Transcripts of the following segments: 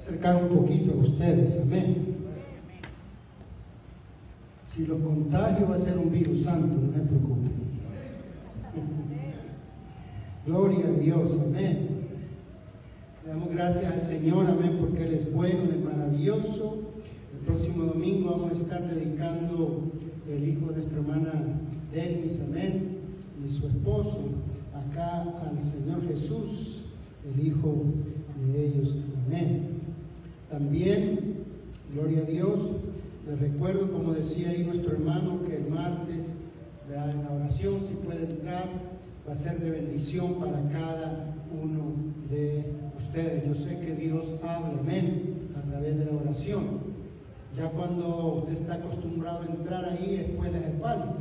acercar un poquito a ustedes, amén. Si los contagio va a ser un virus santo, no me preocupen. Gloria a Dios, amén. Le damos gracias al Señor, amén, porque Él es bueno, Él es maravilloso. El próximo domingo vamos a estar dedicando el hijo de nuestra hermana Denis, amén, y su esposo, acá al Señor Jesús, el hijo de ellos, amén. También, gloria a Dios, les recuerdo, como decía ahí nuestro hermano, que el martes la oración, si puede entrar, va a ser de bendición para cada uno de ustedes. Yo sé que Dios habla, amén, a través de la oración. Ya cuando usted está acostumbrado a entrar ahí, después le hace falta,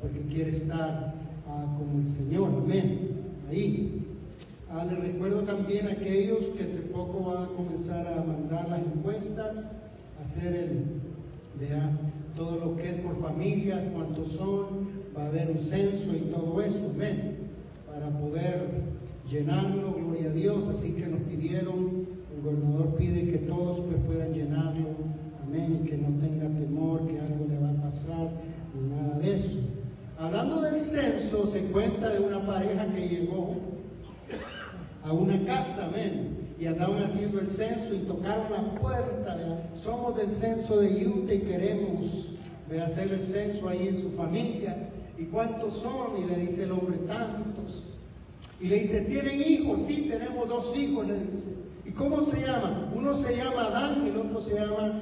porque quiere estar ah, como el Señor, amén, ahí. Ah, les recuerdo también a aquellos que entre poco van a comenzar a mandar las encuestas, hacer el, vea, todo lo que es por familias, cuántos son, va a haber un censo y todo eso, amén, para poder llenarlo, gloria a Dios, así que nos pidieron, el gobernador pide que todos pues puedan llenarlo, amén, y que no tenga temor que algo le va a pasar, ni nada de eso. Hablando del censo, se cuenta de una pareja que llegó a una casa, amén, y andaban haciendo el censo y tocaron la puerta, somos del censo de Utah y queremos hacer el censo ahí en su familia. ¿Y cuántos son? Y le dice el hombre, tantos. Y le dice, ¿tienen hijos? Sí, tenemos dos hijos, le dice. ¿Y cómo se llama? Uno se llama Adán y el otro se llama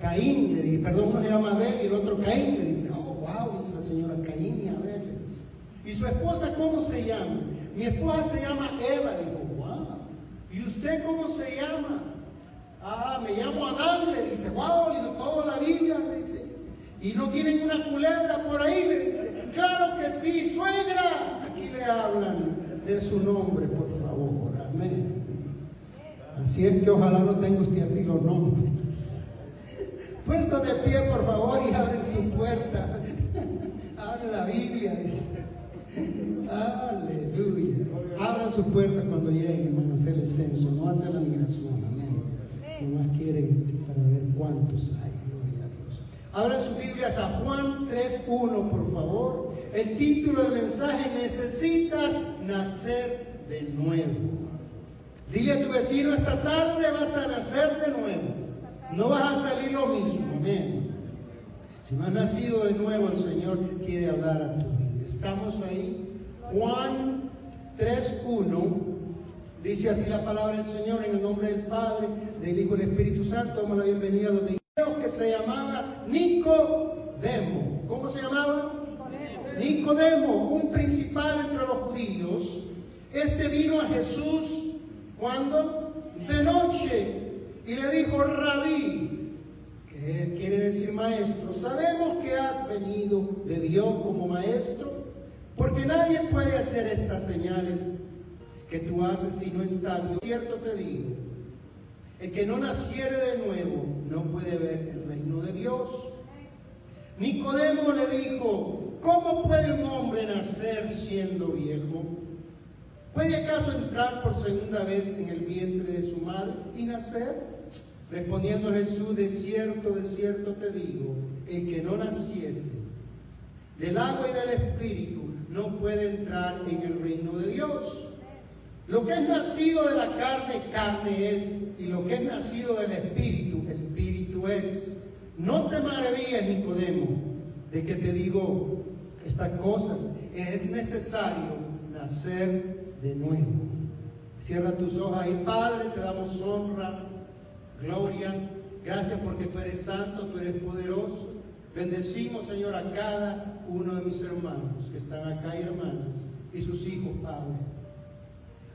Caín, le dice. Perdón, uno se llama Abel y el otro Caín, le dice. Oh, wow, dice la señora Caín y Abel, le dice. ¿Y su esposa cómo se llama? Mi esposa se llama Eva, dijo, wow. ¿Y usted cómo se llama? Ah, me llamo Adán, le dice, wow, dijo toda la Biblia, le dice. Y no tienen una culebra por ahí, le dice. Claro que sí, suegra. Aquí le hablan de su nombre, por favor. Amén. Así es que ojalá no tenga usted así los nombres. Puesto de pie, por favor, y abren su puerta. Abren la Biblia, dice. Aleluya. Abran su puerta cuando lleguen, hermano, a hacer el censo, no hacer la migración. Amén. más quieren para ver cuántos hay. Abran sus Biblias a Juan 3.1, por favor. El título del mensaje, necesitas nacer de nuevo. Dile a tu vecino, esta tarde vas a nacer de nuevo. No vas a salir lo mismo. Amén. Si no has nacido de nuevo, el Señor quiere hablar a tu. Estamos ahí. Juan 3.1. Dice así la palabra del Señor en el nombre del Padre, del Hijo y del Espíritu Santo. Damos la bienvenida a los que se llamaba Nicodemo. ¿Cómo se llamaba? Nicodemo, un principal entre los judíos. Este vino a Jesús cuando de noche y le dijo, rabí, quiere decir maestro, sabemos que has venido de Dios como maestro, porque nadie puede hacer estas señales que tú haces si no está Dios. Cierto te digo, el que no naciere de nuevo no puede ver el reino de Dios. Nicodemo le dijo, ¿cómo puede un hombre nacer siendo viejo? ¿Puede acaso entrar por segunda vez en el vientre de su madre y nacer? Respondiendo Jesús, de cierto, de cierto te digo, el que no naciese del agua y del espíritu no puede entrar en el reino de Dios. Lo que es nacido de la carne, carne es, y lo que es nacido del espíritu, espíritu es. No te maravilles, Nicodemo, de que te digo estas cosas. Es necesario nacer de nuevo. Cierra tus ojos y Padre, te damos honra, gloria. Gracias porque tú eres santo, tú eres poderoso. Bendecimos, Señor, a cada uno de mis hermanos que están acá y hermanas y sus hijos, Padre.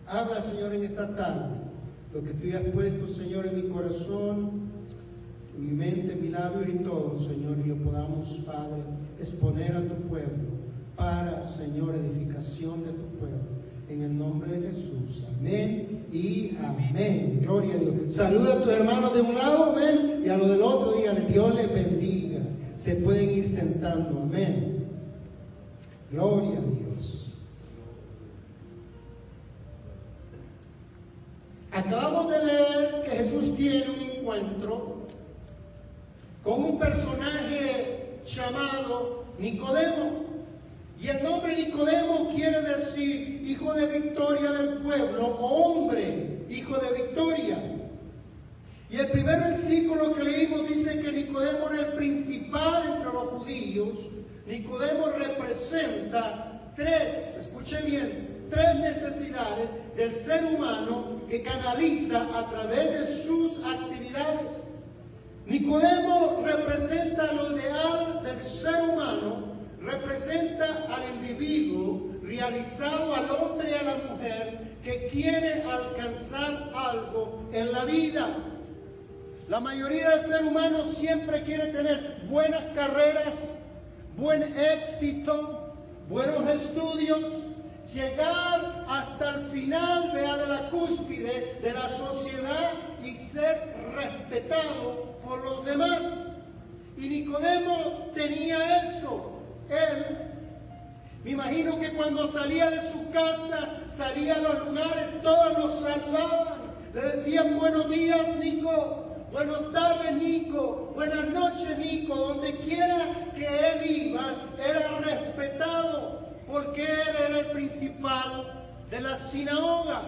Habla, Señor, en esta tarde lo que tú has puesto, Señor, en mi corazón, en mi mente, en mi labio y todo, Señor, y lo podamos, Padre, exponer a tu pueblo para, Señor, edificación de tu pueblo. En el nombre de Jesús. Amén y amén. Gloria a Dios. Saluda a tus hermanos de un lado, amén, y a los del otro, díganle, Dios les bendiga. Se pueden ir sentando, amén. Gloria a Dios. Acabamos de leer que Jesús tiene un encuentro con un personaje llamado Nicodemo. Y el nombre Nicodemo quiere decir hijo de victoria del pueblo o hombre, hijo de victoria. Y el primer versículo que leímos dice que Nicodemo era el principal entre los judíos. Nicodemo representa tres, escuche bien, tres necesidades del ser humano que canaliza a través de sus actividades. Nicodemo representa lo ideal del ser humano, representa al individuo realizado al hombre y a la mujer que quiere alcanzar algo en la vida. La mayoría del ser humano siempre quiere tener buenas carreras, buen éxito, buenos estudios, llegar hasta el final, vea, de la cúspide de la sociedad y ser respetado por los demás. Y Nicodemo tenía eso. Él, me imagino que cuando salía de su casa, salía a los lugares, todos los saludaban. Le decían buenos días, Nico. Buenas tardes, Nico. Buenas noches, Nico. Donde quiera que él iba, era respetado porque él era el principal de la sinagoga.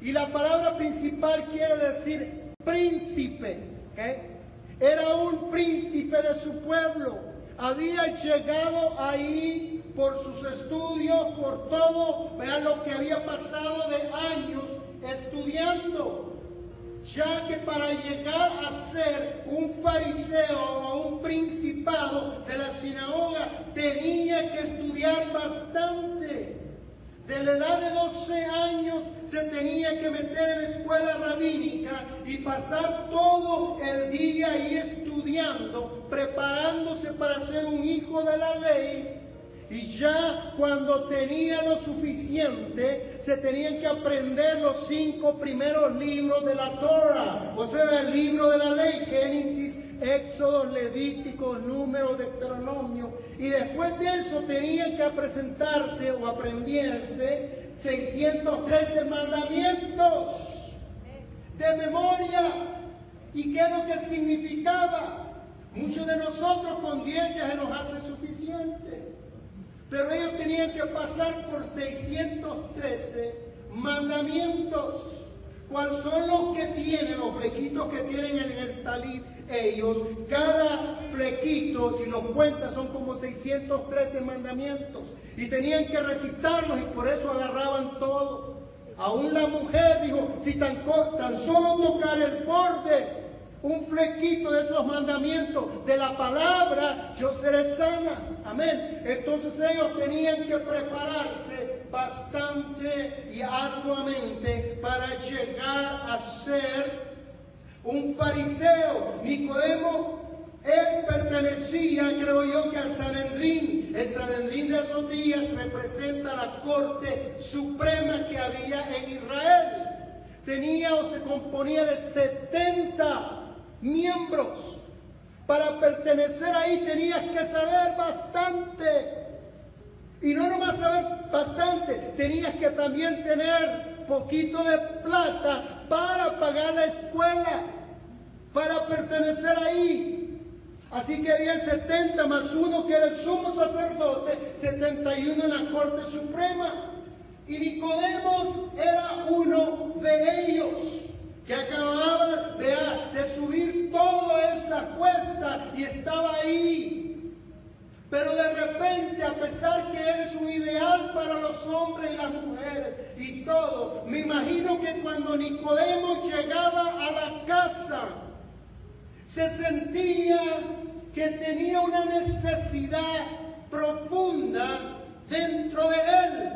Y la palabra principal quiere decir príncipe. Era un príncipe de su pueblo. Había llegado ahí por sus estudios, por todo. Vean lo que había pasado de años estudiando ya que para llegar a ser un fariseo o un principado de la sinagoga tenía que estudiar bastante. De la edad de 12 años se tenía que meter en la escuela rabínica y pasar todo el día ahí estudiando, preparándose para ser un hijo de la ley y ya cuando tenía lo suficiente, se tenían que aprender los cinco primeros libros de la Torah, o sea, el libro de la ley, Génesis, Éxodo, Levítico, Número, Deuteronomio. Y después de eso tenían que presentarse o aprenderse 613 mandamientos de memoria. ¿Y qué es lo que significaba? Muchos de nosotros con 10 ya se nos hace suficiente. Pero ellos tenían que pasar por 613 mandamientos. ¿Cuáles son los que tienen, los flequitos que tienen en el talib ellos? Cada flequito, si los cuentas, son como 613 mandamientos. Y tenían que recitarlos y por eso agarraban todo. Aún la mujer dijo, si tan, tan solo tocar el borde un flequito de esos mandamientos de la palabra, yo seré sana. Amén. Entonces ellos tenían que prepararse bastante y arduamente para llegar a ser un fariseo. Nicodemo, él pertenecía, creo yo, que al Sanedrín. El Sanedrín de esos días representa la corte suprema que había en Israel. Tenía o se componía de 70 miembros. Para pertenecer ahí tenías que saber bastante. Y no nomás saber bastante, tenías que también tener poquito de plata para pagar la escuela, para pertenecer ahí. Así que había 70 más uno que era el sumo sacerdote, 71 en la Corte Suprema. Y Nicodemos era uno de ellos que acababa de, subir toda esa cuesta y estaba ahí. Pero de repente, a pesar que eres un ideal para los hombres y las mujeres y todo, me imagino que cuando Nicodemo llegaba a la casa, se sentía que tenía una necesidad profunda dentro de él,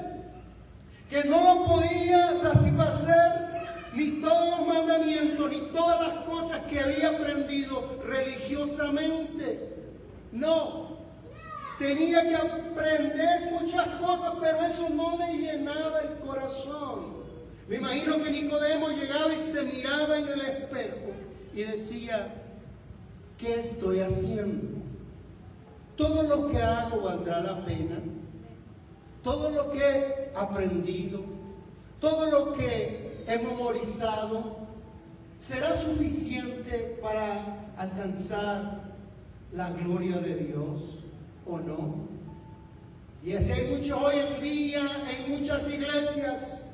que no lo podía satisfacer ni todos los mandamientos, ni todas las cosas que había aprendido religiosamente. No, tenía que aprender muchas cosas, pero eso no le llenaba el corazón. Me imagino que Nicodemo llegaba y se miraba en el espejo y decía, ¿qué estoy haciendo? Todo lo que hago valdrá la pena. Todo lo que he aprendido, todo lo que he memorizado será suficiente para alcanzar la gloria de Dios o no? Y así hay mucho hoy en día en muchas iglesias.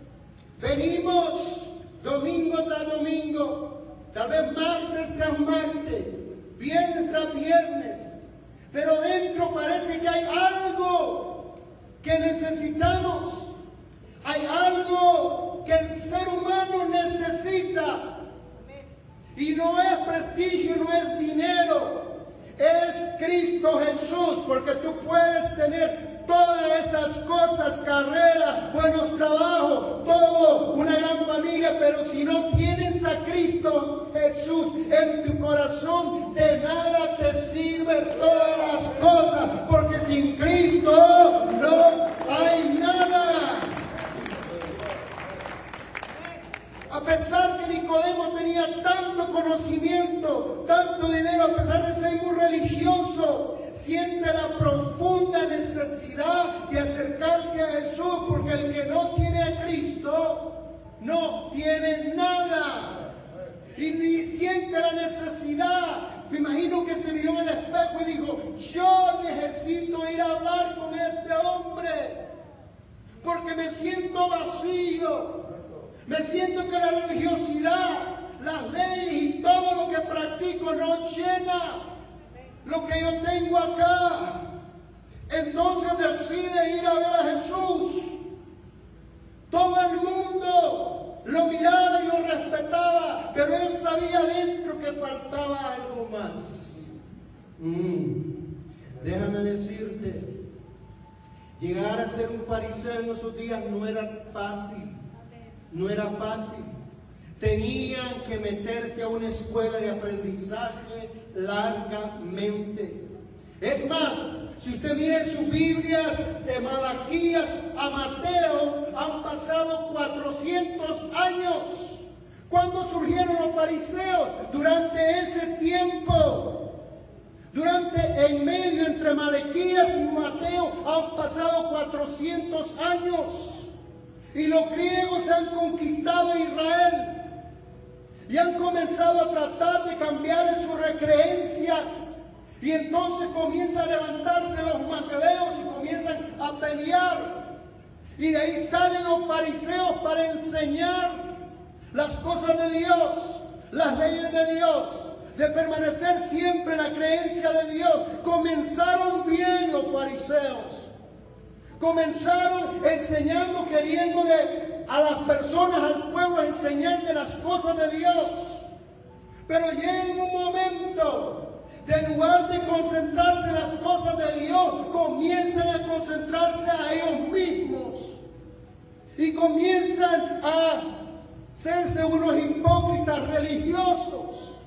Venimos domingo tras domingo, tal vez martes tras martes, viernes tras viernes, pero dentro parece que hay algo que necesitamos. Hay algo que el ser humano necesita. Y no es prestigio, no es dinero. Es Cristo Jesús, porque tú puedes tener todas esas cosas, carrera, buenos trabajos, todo, una gran familia, pero si no tienes a Cristo Jesús en tu corazón, de nada te sirven todas las cosas, porque sin Cristo no hay nada. A pesar que Nicodemo tenía tanto tanto dinero, a pesar de ser muy religioso, siente la profunda necesidad de acercarse a Jesús, porque el que no tiene a Cristo no tiene nada. Y ni siente la necesidad. Me imagino que se miró en el espejo y dijo, yo necesito ir a hablar con este hombre, porque me siento vacío. Me siento que la religiosidad, las leyes y todo lo que practico no llena lo que yo tengo acá. Entonces decide ir a ver a Jesús. Todo el mundo lo miraba y lo respetaba, pero él sabía dentro que faltaba algo más. Mm. Déjame decirte, llegar a ser un fariseo en esos días no era fácil, no era fácil. Tenían que meterse a una escuela de aprendizaje largamente. Es más, si usted mira en sus Biblias de Malaquías a Mateo, han pasado 400 años. ¿Cuándo surgieron los fariseos? Durante ese tiempo. Durante, en medio entre Malaquías y Mateo, han pasado 400 años. Y los griegos han conquistado Israel y han comenzado a tratar de cambiar sus recreencias. Y entonces comienzan a levantarse los macabeos y comienzan a pelear. Y de ahí salen los fariseos para enseñar las cosas de Dios, las leyes de Dios, de permanecer siempre en la creencia de Dios. Comenzaron bien los fariseos. Comenzaron enseñando, queriéndole a las personas, al pueblo, a enseñarle las cosas de Dios. Pero llega un momento, de lugar de concentrarse en las cosas de Dios, comienzan a concentrarse a ellos mismos. Y comienzan a serse unos hipócritas religiosos.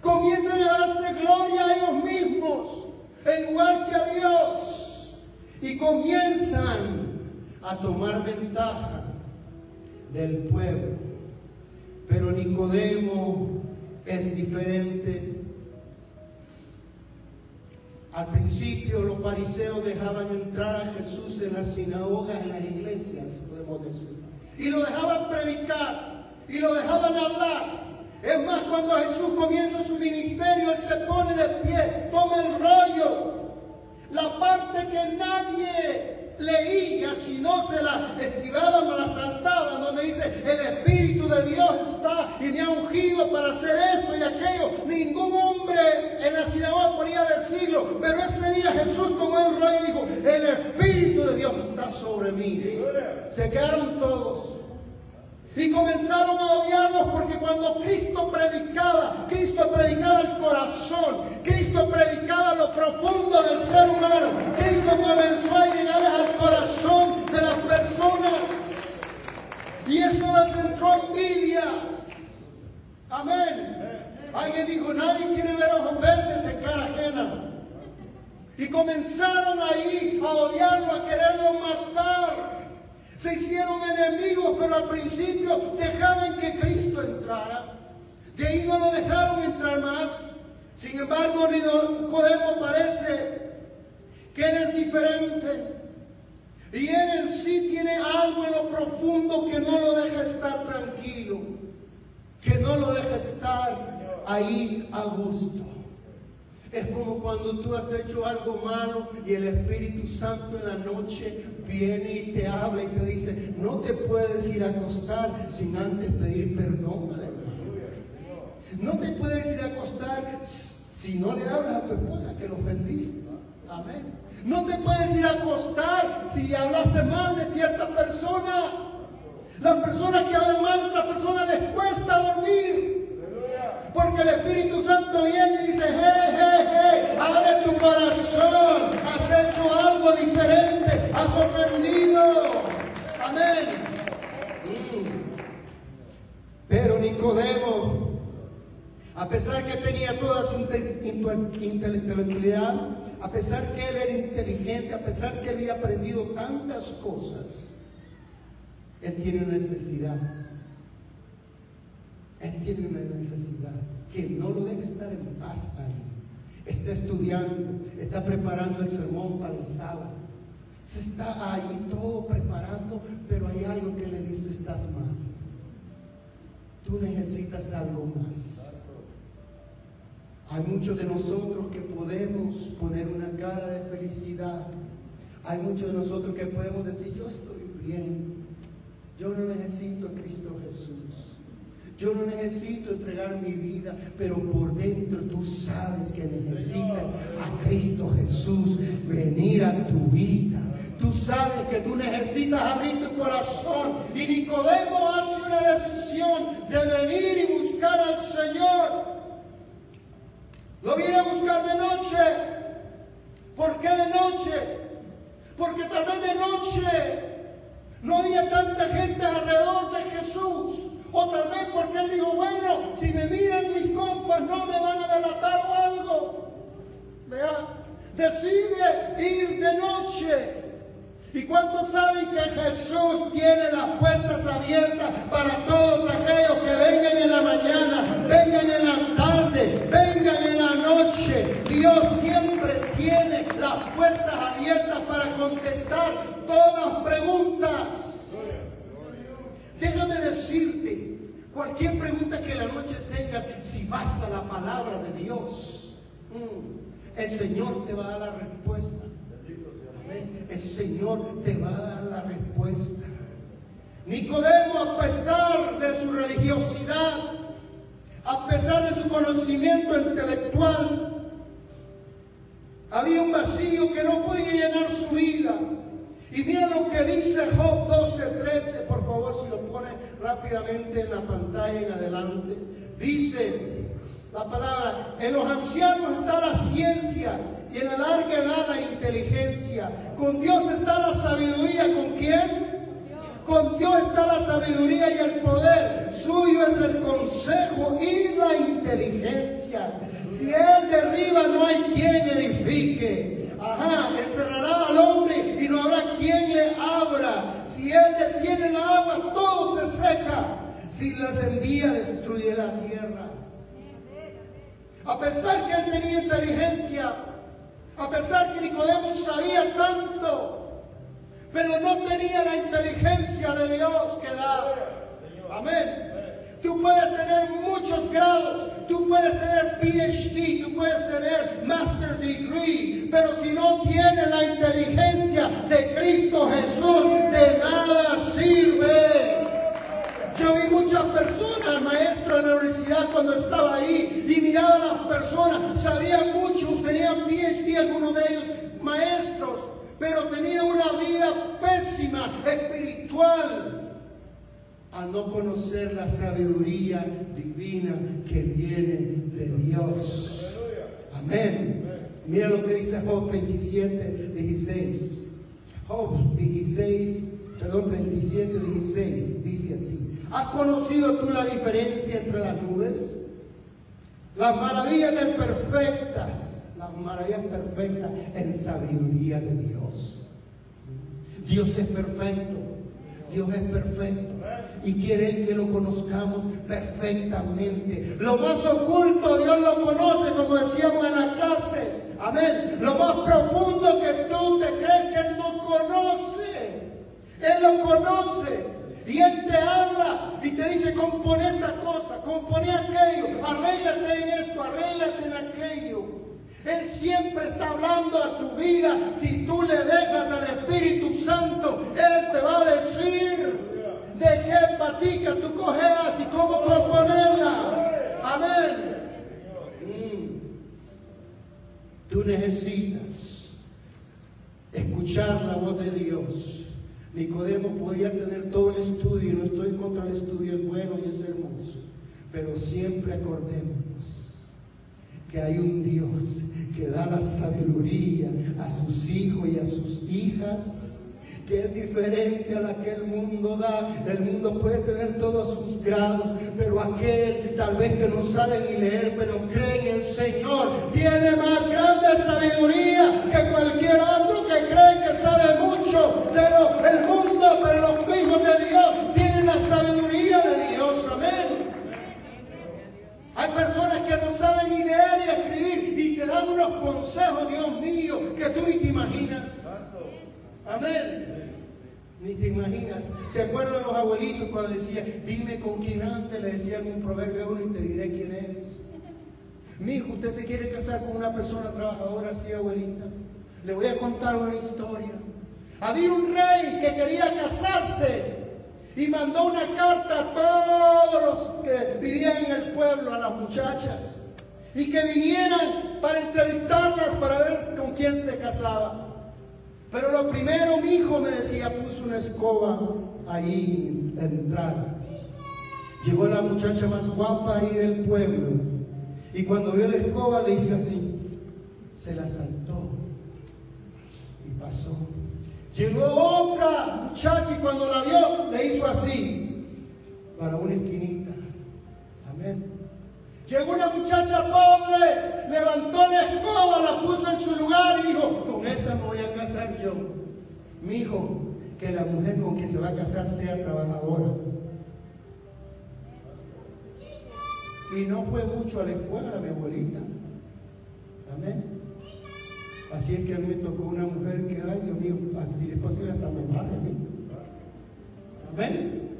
Comienzan a darse gloria a ellos mismos en lugar que a Dios. Y comienzan a tomar ventaja del pueblo. Pero Nicodemo es diferente. Al principio los fariseos dejaban entrar a Jesús en las sinagogas, en las iglesias, podemos decir. Y lo dejaban predicar y lo dejaban hablar. Es más, cuando Jesús comienza su ministerio, Él se pone de pie, toma el rollo, la parte que nadie leía, si no se la esquivaban o la saltaban, donde dice, el Espíritu de Dios está y me ha ungido para hacer esto y aquello. Ningún hombre en la sinagoga podía decirlo, pero ese día Jesús tomó el rollo y dijo, el Espíritu de Dios está sobre mí. Se quedaron todos. Y comenzaron a odiarlos porque cuando Cristo predicaba, Cristo predicaba el corazón, Cristo predicaba lo profundo del ser humano, Cristo comenzó a llegar al corazón de las personas. Y eso les entró envidias. Amén. Alguien dijo, nadie quiere ver ojos verdes en cara ajena. Y comenzaron ahí a matar. Se hicieron enemigos, pero al principio dejaron que Cristo entrara. De ahí no lo dejaron entrar más. Sin embargo, Nicodemo parece que él es diferente. Y él en sí tiene algo en lo profundo que no lo deja estar tranquilo, que no lo deja estar ahí a gusto. Es como cuando tú has hecho algo malo y el Espíritu Santo en la noche viene y te habla y te dice, no te puedes ir a acostar sin antes pedir perdón. No te puedes ir a acostar si no le hablas a tu esposa que lo ofendiste. Amén. No te puedes ir a acostar si hablaste mal de cierta persona. Las personas que hablan mal de otra persona les cuesta dormir. Porque el Espíritu Santo viene y dice, hey, hey, hey, abre tu corazón, has hecho algo diferente, has ofendido. Amén. Mm. Pero Nicodemo, a pesar que tenía toda su intelectualidad, a pesar que él era inteligente, a pesar que él había aprendido tantas cosas, él tiene necesidad él tiene una necesidad que no lo deje estar en paz ahí. Está estudiando, está preparando el sermón para el sábado. Se está ahí todo preparando, pero hay algo que le dice, estás mal. Tú necesitas algo más. Hay muchos de nosotros que podemos poner una cara de felicidad. Hay muchos de nosotros que podemos decir, yo estoy bien. Yo no necesito a Cristo Jesús. Yo no necesito entregar mi vida, pero por dentro tú sabes que necesitas a Cristo Jesús venir a tu vida. Tú sabes que tú necesitas abrir tu corazón. Y Nicodemo hace una decisión de venir y buscar al Señor. Lo viene a buscar de noche. ¿Por qué de noche? Porque tal vez de noche no había tanta gente alrededor de Jesús. O tal vez porque él dijo, bueno, si me miran mis compas no me van a delatar o algo. Vea, decide ir de noche. ¿Y cuántos saben que Jesús tiene las puertas abiertas para todos aquellos que vengan en la mañana, vengan en la tarde, vengan en la noche? Dios siempre tiene las puertas abiertas para contestar todas preguntas. Déjame decirte, cualquier pregunta que la noche tengas, si vas a la palabra de Dios, mm, el Señor te va a dar la respuesta. El Señor te va a dar la respuesta. Nicodemo, a pesar de su religiosidad, a pesar de su conocimiento intelectual, había un vacío que no podía llenar su vida. Y mira lo que dice Job 12:13, por favor, si lo pone rápidamente en la pantalla en adelante. Dice la palabra, en los ancianos está la ciencia y en la larga edad la inteligencia. Con Dios está la sabiduría, ¿con quién? Con Dios está la sabiduría y el poder. Suyo es el consejo y la inteligencia. Si Él derriba, no hay quien él detiene el agua, todo se seca. Si las envía, destruye la tierra. A pesar que él tenía inteligencia, a pesar que Nicodemo sabía tanto, pero no tenía la inteligencia de Dios que da. Amén. Tú puedes tener muchos grados, tú puedes tener PhD, tú puedes tener Master Degree, pero si no tienes la inteligencia de Cristo Jesús, de nada sirve. Yo vi muchas personas, maestros en la universidad cuando estaba ahí, y miraba a las personas, sabían muchos, tenían PhD, algunos de ellos maestros, pero tenían una vida pésima, espiritual a no conocer la sabiduría divina que viene de Dios. Amén. Mira lo que dice Job 27, 16. Job 16, perdón, 27, 16, dice así. ¿Has conocido tú la diferencia entre las nubes? Las maravillas de perfectas, las maravillas perfectas en sabiduría de Dios. Dios es perfecto. Dios es perfecto y quiere que lo conozcamos perfectamente. Lo más oculto Dios lo conoce, como decíamos en la clase. Amén. Lo más profundo que tú te crees que no conoce. Él lo conoce. Y Él te habla y te dice, compone esta cosa, compone aquello, arréglate en esto, arréglate en aquello. Él siempre está hablando a tu vida. Si tú le dejas al Espíritu Santo, Él te va a decir Necesitas escuchar la voz de Dios. Nicodemo podía tener todo el estudio, y no estoy contra el estudio, es bueno y es hermoso, pero siempre acordémonos que hay un Dios que da la sabiduría a sus hijos y a sus hijas que es diferente a la que el mundo da. El mundo puede tener todos sus grados, pero aquel tal vez que no sabe ni leer, pero cree en el Señor, tiene más grande sabiduría que cualquier otro que cree que sabe mucho de lo, el mundo, pero los hijos de Dios tienen la sabiduría de Dios. Amén. Hay personas que no saben ni leer ni escribir y te dan unos consejos, Dios mío, que tú ni te imaginas. Amén. Ni te imaginas. ¿Se acuerdan los abuelitos cuando decían, dime con quién antes? Le decían un proverbio y te diré quién eres. Mi hijo, usted se quiere casar con una persona trabajadora así, abuelita. Le voy a contar una historia. Había un rey que quería casarse y mandó una carta a todos los que vivían en el pueblo, a las muchachas, y que vinieran para entrevistarlas para ver con quién se casaba. Pero lo primero, mi hijo me decía, puso una escoba ahí en la entrada. Llegó la muchacha más guapa ahí del pueblo. Y cuando vio la escoba le hice así. Se la saltó. Y pasó. Llegó otra muchacha y cuando la vio le hizo así. Para una esquinita. Amén. Llegó una muchacha pobre, levantó la escoba, la puso en su lugar y dijo, con esa me voy a casar yo. Mi hijo, que la mujer con quien se va a casar sea trabajadora. Y no fue mucho a la escuela mi abuelita. Amén. Así es que a mí me tocó una mujer que, ay Dios mío, si es posible hasta me barre a mí. Amén.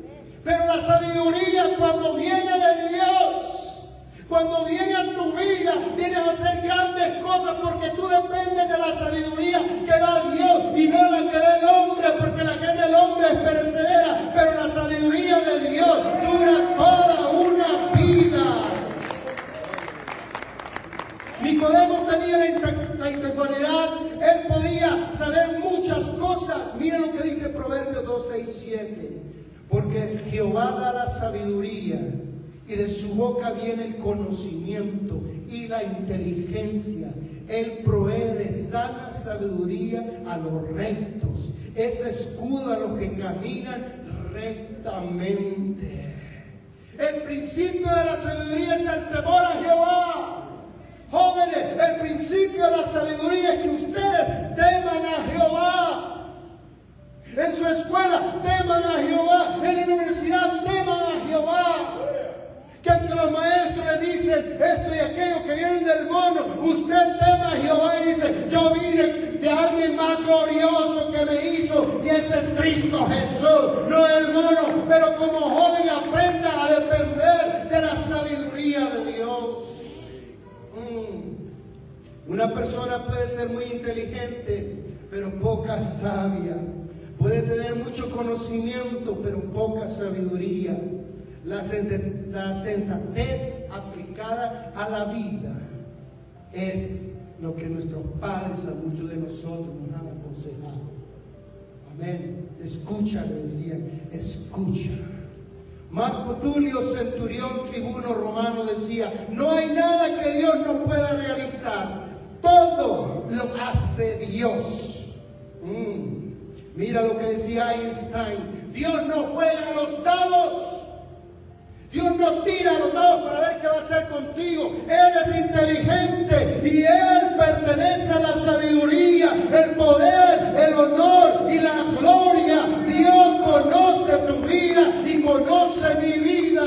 Pero la sabiduría cuando viene de Dios cuando viene a tu vida, vienes a hacer grandes cosas porque tú dependes de la sabiduría que da Dios y no la que da el hombre, porque la que da el hombre es perecedera, pero la sabiduría de Dios dura toda una vida. Nicodemo tenía la, intelectualidad, él podía saber muchas cosas. Miren lo que dice Proverbios 12 y 7. Porque Jehová da la sabiduría y de su boca viene el conocimiento y la inteligencia. Él provee de sana sabiduría a los rectos. Es escudo a los que caminan rectamente. El principio de la sabiduría es el temor a Jehová. Jóvenes, el principio de la sabiduría es que ustedes teman a Jehová. En su escuela teman a Jehová. En la universidad teman a Jehová que los maestros le dicen esto y aquello que vienen del mono, usted tema a Jehová y dice, yo vine de alguien más glorioso que me hizo y ese es Cristo Jesús, no el mono, pero como joven aprenda a depender de la sabiduría de Dios. Mm. Una persona puede ser muy inteligente, pero poca sabia. Puede tener mucho conocimiento, pero poca sabiduría. La, sensatez aplicada a la vida es lo que nuestros padres a muchos de nosotros nos han aconsejado. Amén. Escucha, le decían, escucha. Marco Tulio, centurión, tribuno romano, decía, no hay nada que Dios no pueda realizar. Todo lo hace Dios. Mm. Mira lo que decía Einstein. Dios no juega a los dados. Dios no tira los dados para ver qué va a hacer contigo. Él es inteligente y Él pertenece a la sabiduría, el poder, el honor y la gloria. Dios conoce tu vida y conoce mi vida.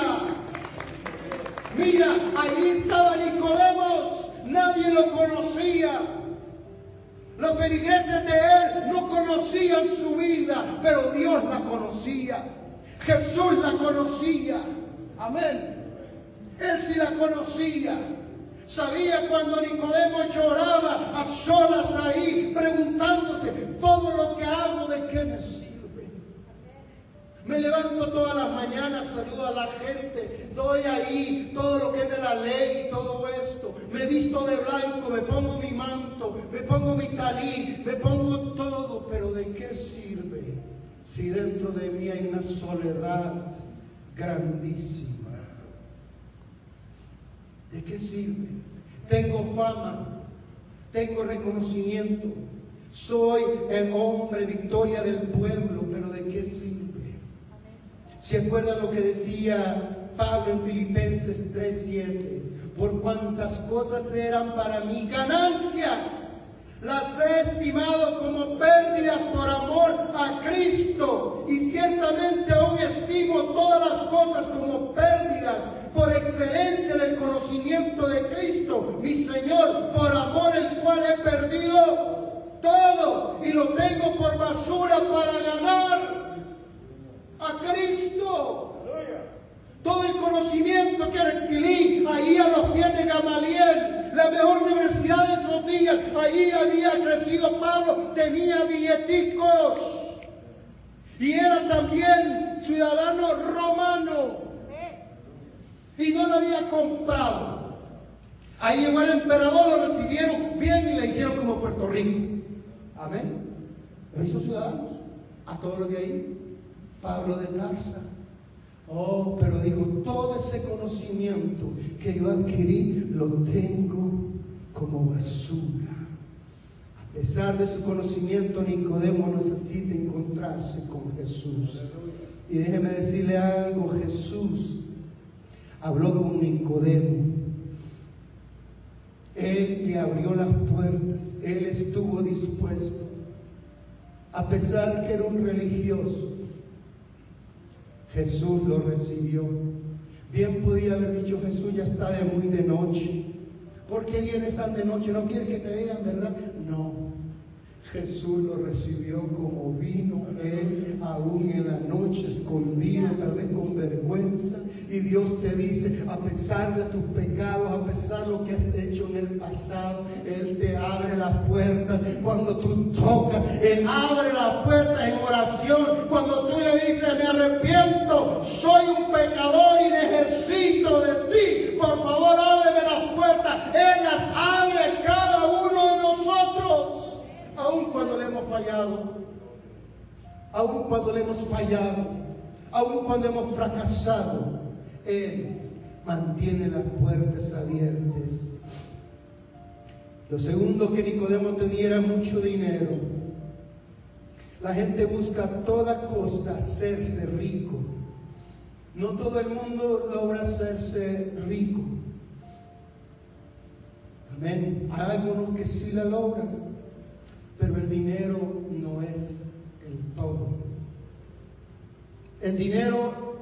Mira, ahí estaba Nicodemos. Nadie lo conocía. Los feligreses de él no conocían su vida, pero Dios la conocía. Jesús la conocía. Amén. Él sí la conocía. Sabía cuando Nicodemo lloraba a solas ahí, preguntándose, todo lo que hago, ¿de qué me sirve? Me levanto todas las mañanas, saludo a la gente, doy ahí todo lo que es de la ley y todo esto. Me visto de blanco, me pongo mi manto, me pongo mi talí, me pongo todo, pero ¿de qué sirve si dentro de mí hay una soledad grandísima? ¿De qué sirve? Tengo fama, tengo reconocimiento, soy el hombre victoria del pueblo, pero ¿de qué sirve? ¿Se acuerdan lo que decía Pablo en Filipenses 3:7? Por cuantas cosas eran para mí ganancias, las he estimado como pérdidas por amor a Cristo. Y ciertamente aún estimo todas las cosas como pérdidas por excelencia del conocimiento de Cristo, mi Señor, por amor el cual he perdido todo y lo tengo por basura para ganar a Cristo. Todo el conocimiento que adquirí ahí a los pies de Gamaliel, la mejor universidad de esos días, ahí había crecido Pablo, tenía billeticos y era también ciudadano romano y no lo había comprado. Ahí llegó el emperador, lo recibieron bien y le hicieron como Puerto Rico. Amén. Lo hizo ciudadanos a todos los de ahí. Pablo de Tarsa. Oh, pero dijo, todo ese conocimiento que yo adquirí lo tengo como basura. A pesar de su conocimiento, Nicodemo necesita encontrarse con Jesús. Y déjeme decirle algo, Jesús habló con Nicodemo. Él le abrió las puertas, él estuvo dispuesto, a pesar que era un religioso, Jesús lo recibió. Bien podía haber dicho Jesús, ya está de muy de noche. ¿Por qué vienes tan de noche? ¿No quieres que te vean, verdad? Jesús lo recibió como vino él, aún en la noche escondido, tal vez con vergüenza. Y Dios te dice, a pesar de tus pecados, a pesar de lo que has hecho en el pasado, Él te abre las puertas. Cuando tú tocas, Él abre las puertas en oración. Cuando tú le dices, me arrepiento, soy un pecador y necesito de ti. Fallado, aun cuando le hemos fallado, aun cuando hemos fracasado, Él mantiene las puertas abiertas. Lo segundo que Nicodemo tenía era mucho dinero. La gente busca a toda costa hacerse rico. No todo el mundo logra hacerse rico. Amén. Hay algunos que sí la logran. Pero el dinero no es el todo. El dinero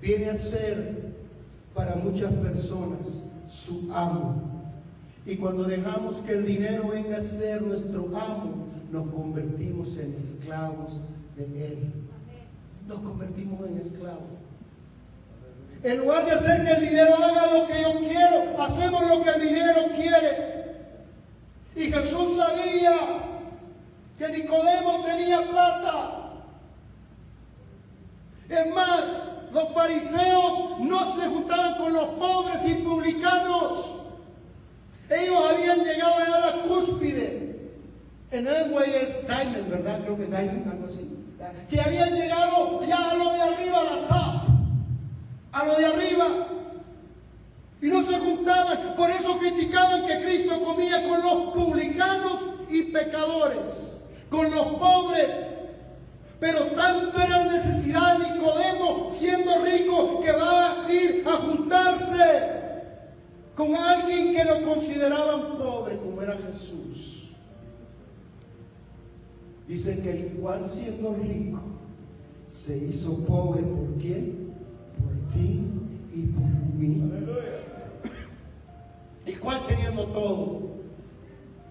viene a ser para muchas personas su amo. Y cuando dejamos que el dinero venga a ser nuestro amo, nos convertimos en esclavos de él. Nos convertimos en esclavos. En lugar de hacer que el dinero haga lo que yo quiero, hacemos lo que el dinero quiere. Y Jesús sabía que Nicodemo tenía plata. Es más, los fariseos no se juntaban con los pobres y publicanos. Ellos habían llegado a la cúspide. En el way es Diamond, ¿verdad? Creo que Diamond, algo así. Que habían llegado ya a lo de arriba, a la top. A lo de arriba. Y no se juntaban. Por eso criticaban que Cristo comía con los publicanos y pecadores con los pobres. Pero tanto era la necesidad de Nicodemo, siendo rico, que va a ir a juntarse con alguien que lo consideraban pobre, como era Jesús. Dice que el cual siendo rico se hizo pobre por quién? Por ti y por mí. El cual teniendo todo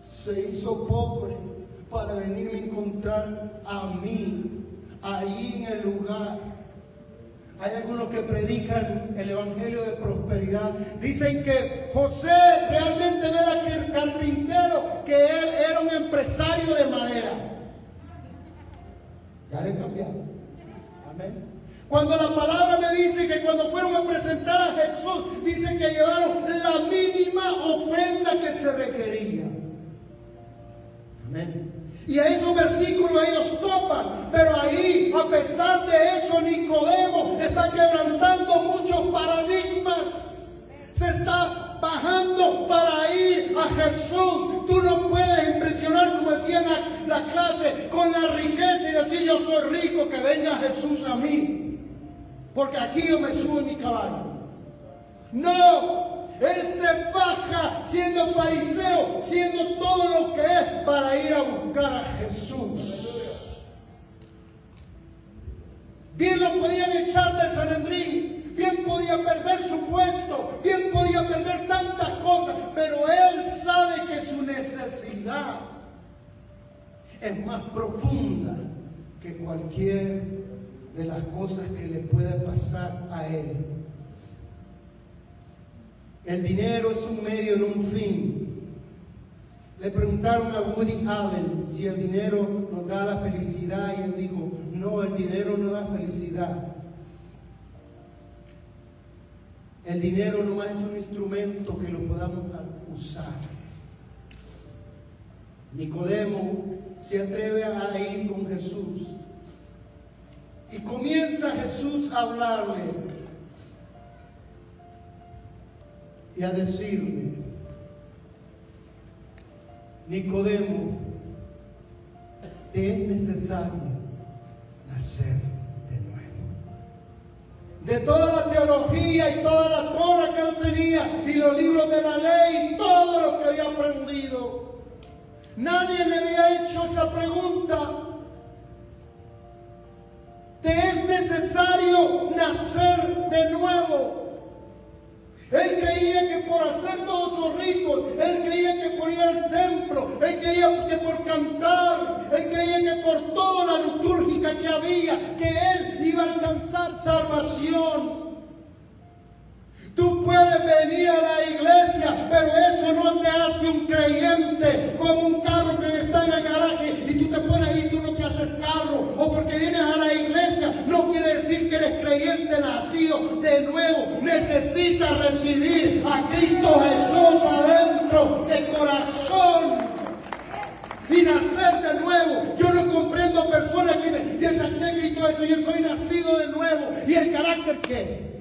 se hizo pobre para venirme a encontrar a mí, ahí en el lugar. Hay algunos que predican el evangelio de prosperidad. Dicen que José realmente era carpintero, que él era un empresario de madera. Ya le cambiado. Amén. Cuando la palabra me dice que cuando fueron a presentar a Jesús, dice que llevaron la mínima ofrenda que se requería. Amén. Y a esos versículos ellos topan, pero ahí, a pesar de eso, Nicodemo está quebrantando muchos paradigmas. Se está bajando para ir a Jesús. Tú no puedes impresionar, como decía en la, la clase, con la riqueza y decir yo soy rico, que venga Jesús a mí porque aquí yo me subo en mi caballo. No, él se baja siendo fariseo, siendo todo lo que es para ir a buscar a Jesús. Bien lo podían echar del Sanedrín, bien podía perder su puesto, bien podía perder tantas cosas, pero él sabe que su necesidad es más profunda que cualquier de las cosas que le puede pasar a él. El dinero es un medio, no un fin. Le preguntaron a Woody Allen si el dinero nos da la felicidad y él dijo, no, el dinero no da felicidad. El dinero no es un instrumento que lo podamos usar. Nicodemo se atreve a ir con Jesús y comienza Jesús a hablarle y a decirle, Nicodemo, te es necesario nacer de nuevo. De toda la teología y toda la Torah que él tenía y los libros de la ley y todo lo que había aprendido, nadie le había hecho esa pregunta. Te es necesario nacer de nuevo. Él creía que por hacer todos sus ricos, él creía que por ir al templo, él creía que por cantar, él creía que por toda la litúrgica que había, que él iba a alcanzar salvación. Tú puedes venir a la iglesia, pero eso no te hace un creyente como un carro que está en el garaje y tú te pones ahí tú carro. O porque vienes a la iglesia, no quiere decir que eres creyente nacido de nuevo. Necesitas recibir a Cristo Jesús adentro de corazón y nacer de nuevo. Yo no comprendo personas que dicen, piensan que Cristo eso, yo soy nacido de nuevo. ¿Y el carácter qué?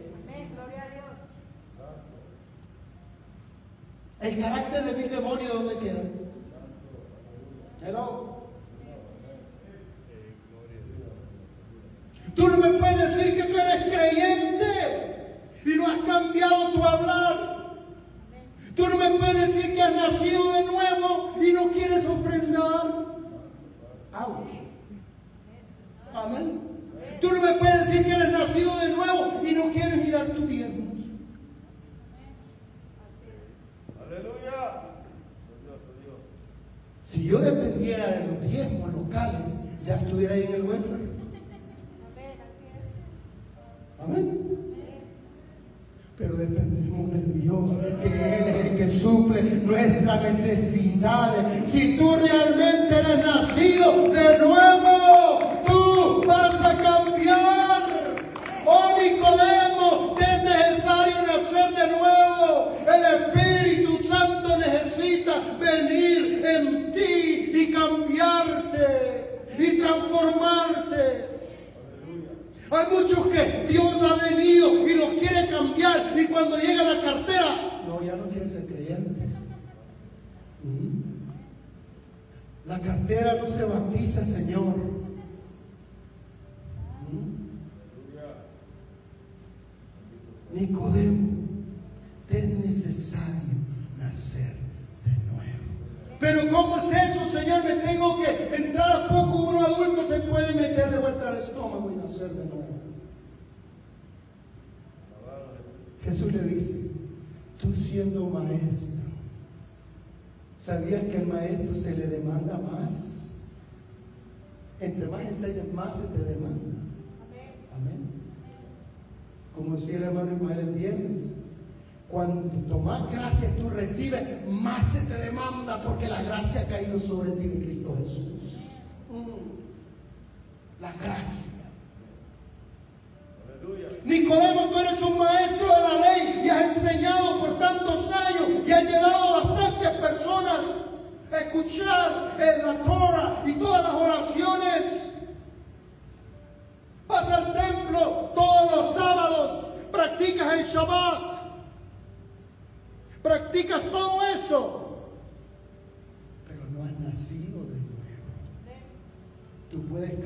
El carácter de mis demonios, ¿dónde queda? Hello. Tú no me puedes decir que tú eres creyente y no has cambiado tu hablar. Tú no me puedes decir que has nacido de nuevo y no quieres ofrendar. Ouch. Amén. Tú no me puedes decir que eres nacido de nuevo y no quieres mirar tu diezmo. Si yo dependiera de los diezmos locales, ya estuviera ahí en el welfare. Amén. Pero dependemos de Dios, que Él es el que suple nuestras necesidades. Si tú realmente eres nacido de nuevo, tú vas a cambiar. Oh Nicodemo, es necesario nacer de nuevo. El Espíritu Santo necesita venir en ti y cambiarte y transformarte. Hay muchos que Dios ha venido y los quiere cambiar y cuando llega la cartera, no, ya no quieren ser creyentes. La cartera no se bautiza, Señor. Mm. Nicodemo, es necesario nacer de nuevo. Pero ¿cómo es eso, Señor? Me tengo que entrar a poco, uno adulto se puede meter de vuelta al estómago y nacer de nuevo. Jesús le dice, tú siendo maestro, ¿sabías que al maestro se le demanda más Entre más enseñas, más se te demanda. Amén. Como decía el hermano Ismael el viernes, cuanto más gracia tú recibes, más se te demanda porque la gracia ha caído sobre ti de Cristo Jesús. La gracia.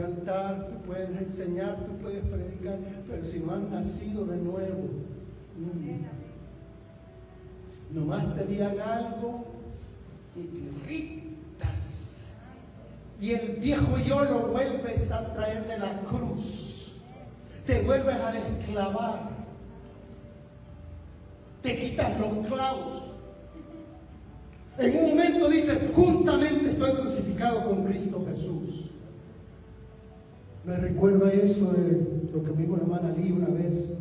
Cantar, tú puedes enseñar, tú puedes predicar, pero si no has nacido de nuevo, mm, nomás te digan algo y te irritas. Y el viejo yo lo vuelves a traer de la cruz te vuelves a esclavar, te quitas los clavos. En un momento dices, juntamente estoy crucificado con Cristo Jesús. Me recuerda eso de lo que me dijo la hermana Lee una vez.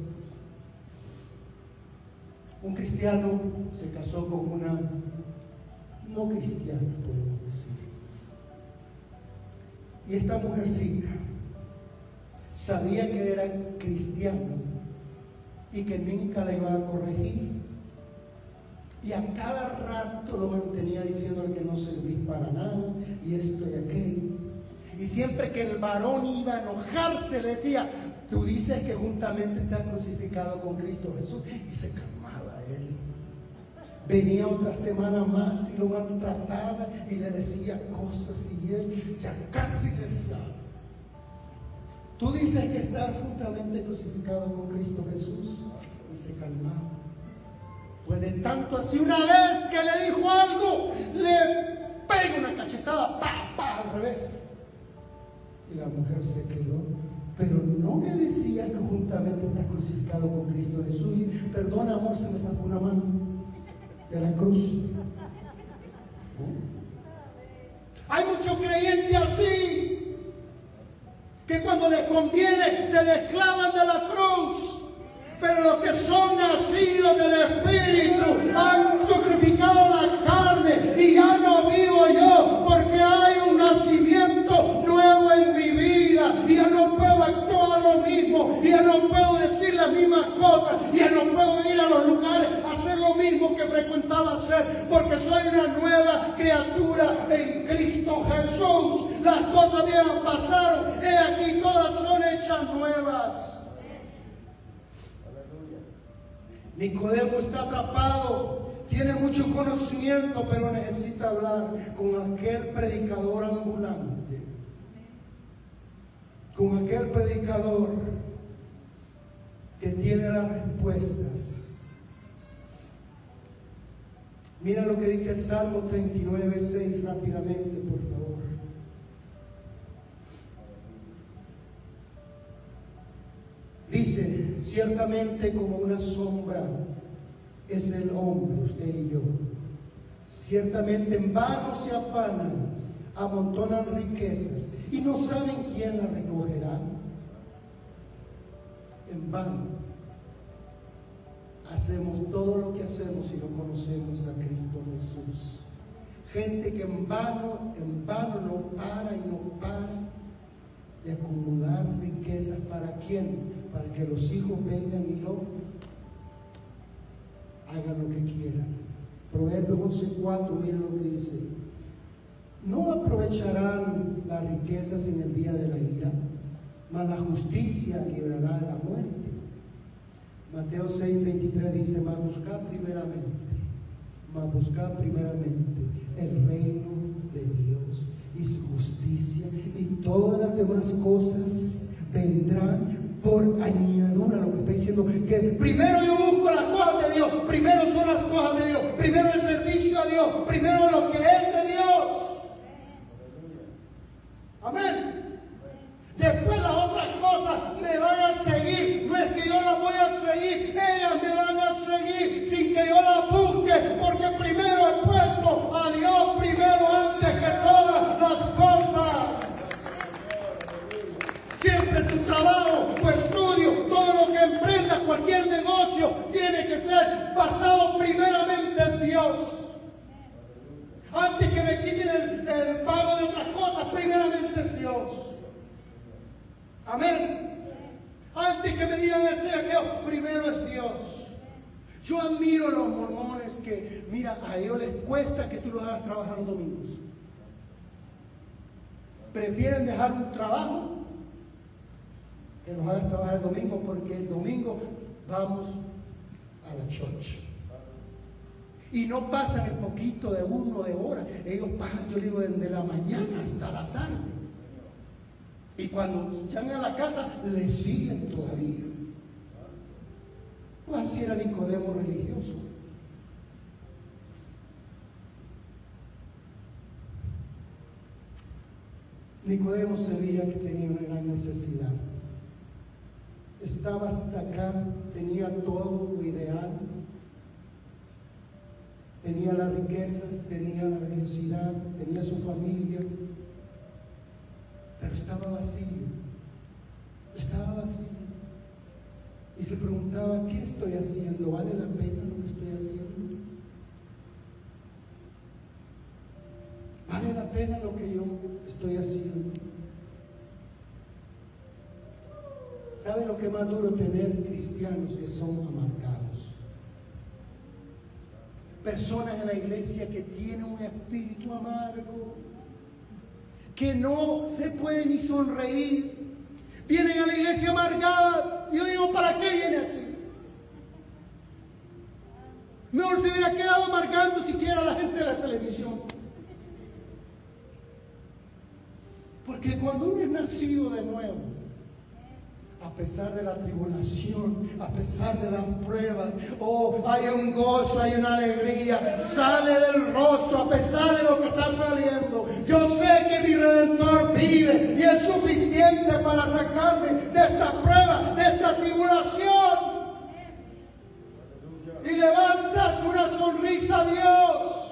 Un cristiano se casó con una no cristiana, podemos decir. Y esta mujercita sabía que era cristiano y que nunca le iba a corregir. Y a cada rato lo mantenía diciendo que no servía para nada y esto y aquello. Y siempre que el varón iba a enojarse, le decía, tú dices que juntamente está crucificado con Cristo Jesús. Y se calmaba él. Venía otra semana más y lo maltrataba y le decía cosas y él ya casi sabe. Tú dices que estás juntamente crucificado con Cristo Jesús. Y se calmaba. Pues de tanto así una vez que le dijo algo, le pega una cachetada, pa, pa, al revés. La mujer se quedó. Pero no me decía que juntamente estás crucificado con Cristo Jesús. Y, Perdona, amor, se me sacó una mano de la cruz. Hay muchos creyentes así que cuando les conviene se desclavan de la cruz. Pero los que son nacidos del Espíritu han sacrificado la carne y ya no vivo yo porque hay un nacimiento mi vida y ya no puedo actuar lo mismo y ya no puedo decir las mismas cosas y ya no puedo ir a los lugares a hacer lo mismo que frecuentaba hacer porque soy una nueva criatura en Cristo Jesús. Las cosas viejas pasaron, he aquí todas son hechas nuevas. Nicodemo está atrapado, tiene mucho conocimiento, pero necesita hablar con aquel predicador ambulante, con aquel predicador que tiene las respuestas. Mira lo que dice el Salmo 39, 6 rápidamente, por favor. Dice, ciertamente como una sombra es el hombre, usted y yo. Ciertamente en vano se afanan, amontonan riquezas y no saben quién las recogerá. En vano hacemos todo lo que hacemos si no conocemos a Cristo Jesús. Gente que en vano, en vano no para y no para de acumular riquezas para quién? Para que los hijos vengan y lo hagan lo que quieran. Proverbios 11:4, miren lo que dice. No aprovecharán las riquezas en el día de la ira, mas la justicia librará la muerte. Mateo 6:23 dice, mas buscar primeramente, mas buscar primeramente el reino de Dios y su justicia y todas las demás cosas vendrán por añadidura lo que está diciendo que primero yo busco las cosas de Dios primero son las cosas de Dios primero el servicio a Dios primero lo que es Después las otras cosas me van a seguir. No es que yo las voy a seguir, ellas me van a seguir sin que yo las busque, porque primero he puesto a Dios primero antes que todas las cosas. Siempre tu trabajo, tu estudio, todo lo que emprendas, cualquier negocio, tiene que ser basado primeramente en Dios. Antes que me quiten el, el pago de otras cosas, primeramente es Dios. Amén. Antes que me digan esto y aquello, primero es Dios. Yo admiro a los mormones que, mira, a ellos les cuesta que tú los hagas trabajar los domingos. Prefieren dejar un trabajo que los hagas trabajar el domingo porque el domingo vamos a la church. Y no pasan el poquito de uno de hora. Ellos pasan, yo digo, desde la mañana hasta la tarde. Y cuando llegan a la casa, le siguen todavía. Pues así era Nicodemo religioso. Nicodemo sabía que tenía una gran necesidad. Estaba hasta acá, tenía todo lo ideal, tenía las riquezas, tenía la religiosidad, tenía su familia, pero estaba vacío, estaba vacío. Y se preguntaba, ¿qué estoy haciendo? ¿Vale la pena lo que estoy haciendo? ¿Vale la pena lo que yo estoy haciendo? ¿Sabe lo que más duro tener cristianos que son amargados? Personas en la iglesia que tienen un espíritu amargo, que no se pueden ni sonreír. Vienen a la iglesia amargadas. Y yo digo, ¿para qué viene así? Mejor se hubiera quedado amargando siquiera la gente de la televisión. Porque cuando uno es nacido de nuevo, a pesar de la tribulación, a pesar de las pruebas, oh, hay un gozo, hay una alegría, sale del rostro a pesar de lo que está saliendo. Yo sé que mi redentor vive y es suficiente para sacarme de esta prueba, de esta tribulación. Y levantas una sonrisa a Dios.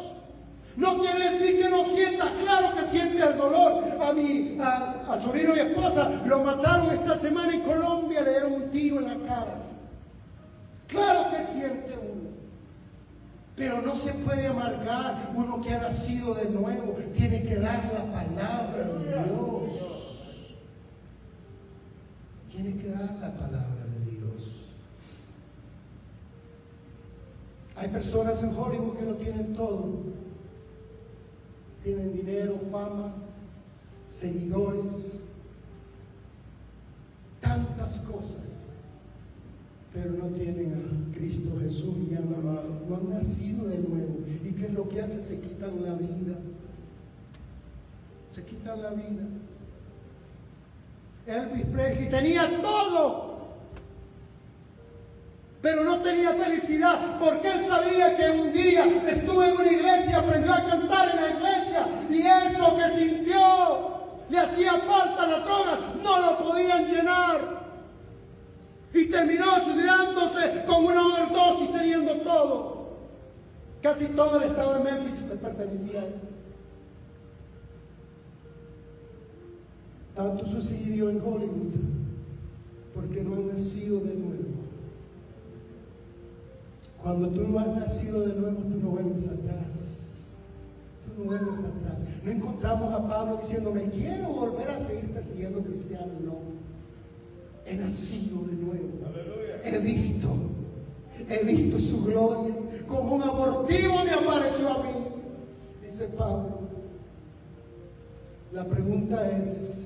No quiere decir que no sientas, claro que siente el dolor. A mi, al sobrino de mi esposa lo mataron esta semana en Claro que siente uno. Pero no se puede amargar uno que ha nacido de nuevo. Tiene que dar la palabra de Dios. Tiene que dar la palabra de Dios. Hay personas en Hollywood que no tienen todo tienen dinero, fama, seguidores, tantas cosas, pero no tienen a Cristo Jesús y han no han nacido de nuevo. ¿Y qué es lo que hace? Se quitan la vida. Se quitan la vida. Elvis Presley tenía todo pero no tenía felicidad porque él sabía que un día estuvo en una iglesia, aprendió a cantar en la iglesia y eso que sintió le hacía falta la droga, no lo podían llenar. Y terminó suicidándose con una overdosis teniendo todo. Casi todo el estado de Memphis le pertenecía a él. Tanto suicidio en Hollywood porque no han nacido de nuevo. Cuando tú no has nacido de nuevo, tú no vuelves atrás. Tú no vuelves atrás. No encontramos a Pablo diciendo, me quiero volver a seguir persiguiendo cristianos. No. He nacido de nuevo. He visto. He visto su gloria. Como un abortivo me apareció a mí. Dice Pablo. La pregunta es,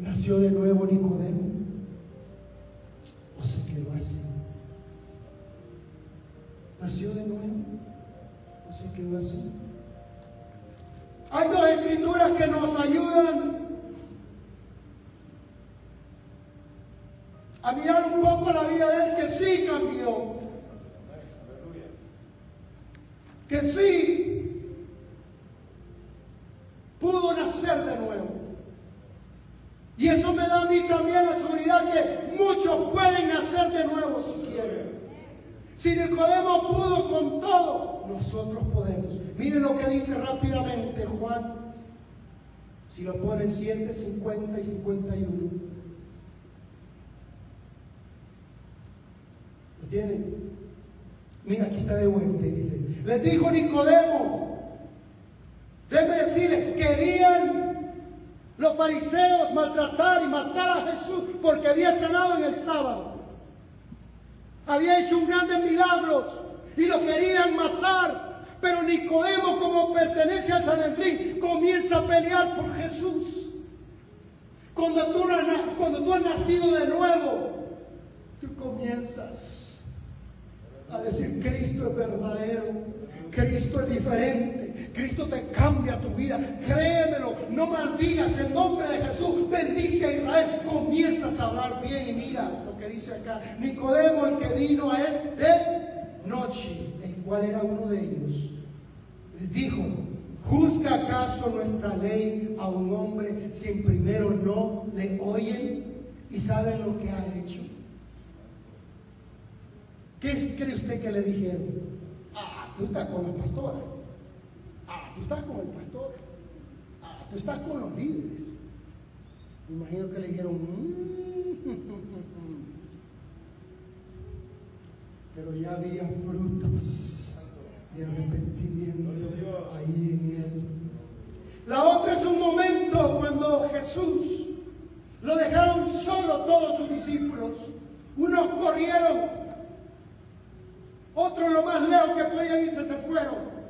¿nació de nuevo Nicodemo? o se quedó así. Nació de nuevo o se quedó así. Hay dos escrituras que nos ayudan a mirar un poco la vida de él que sí cambió. Que sí pudo nacer de nuevo. Y eso me da a mí también la seguridad que muchos pueden nacer de nuevo si quieren. Si Nicodemo pudo con todo, nosotros podemos. Miren lo que dice rápidamente Juan. Si lo ponen 7, 50 y 51. ¿Lo tienen? Mira, aquí está de vuelta y dice, les dijo Nicodemo, déjeme decirle, querían los fariseos maltratar y matar a Jesús porque había sanado en el sábado. Había hecho un grandes milagros y lo querían matar. Pero Nicodemo, como pertenece al Sanedrín, comienza a pelear por Jesús. Cuando tú, cuando tú has nacido de nuevo, tú comienzas a decir, Cristo es verdadero, Cristo es diferente, Cristo te cambia tu vida, créemelo, no maldigas el nombre de Jesús, bendice a Israel, comienzas a hablar bien y mira lo que dice acá, Nicodemo el que vino a él de noche, el cual era uno de ellos, les dijo, ¿Juzga acaso nuestra ley a un hombre si primero no le oyen y saben lo que ha hecho? ¿Qué cree usted que le dijeron? Ah, tú estás con la pastora. Ah, tú estás con el pastor. Ah, tú estás con los líderes. Me imagino que le dijeron, mm". pero ya había frutos de arrepentimiento ahí en él. La otra es un momento cuando Jesús lo dejaron solo todos sus discípulos. Unos corrieron, otros lo más lejos que podían irse se fueron.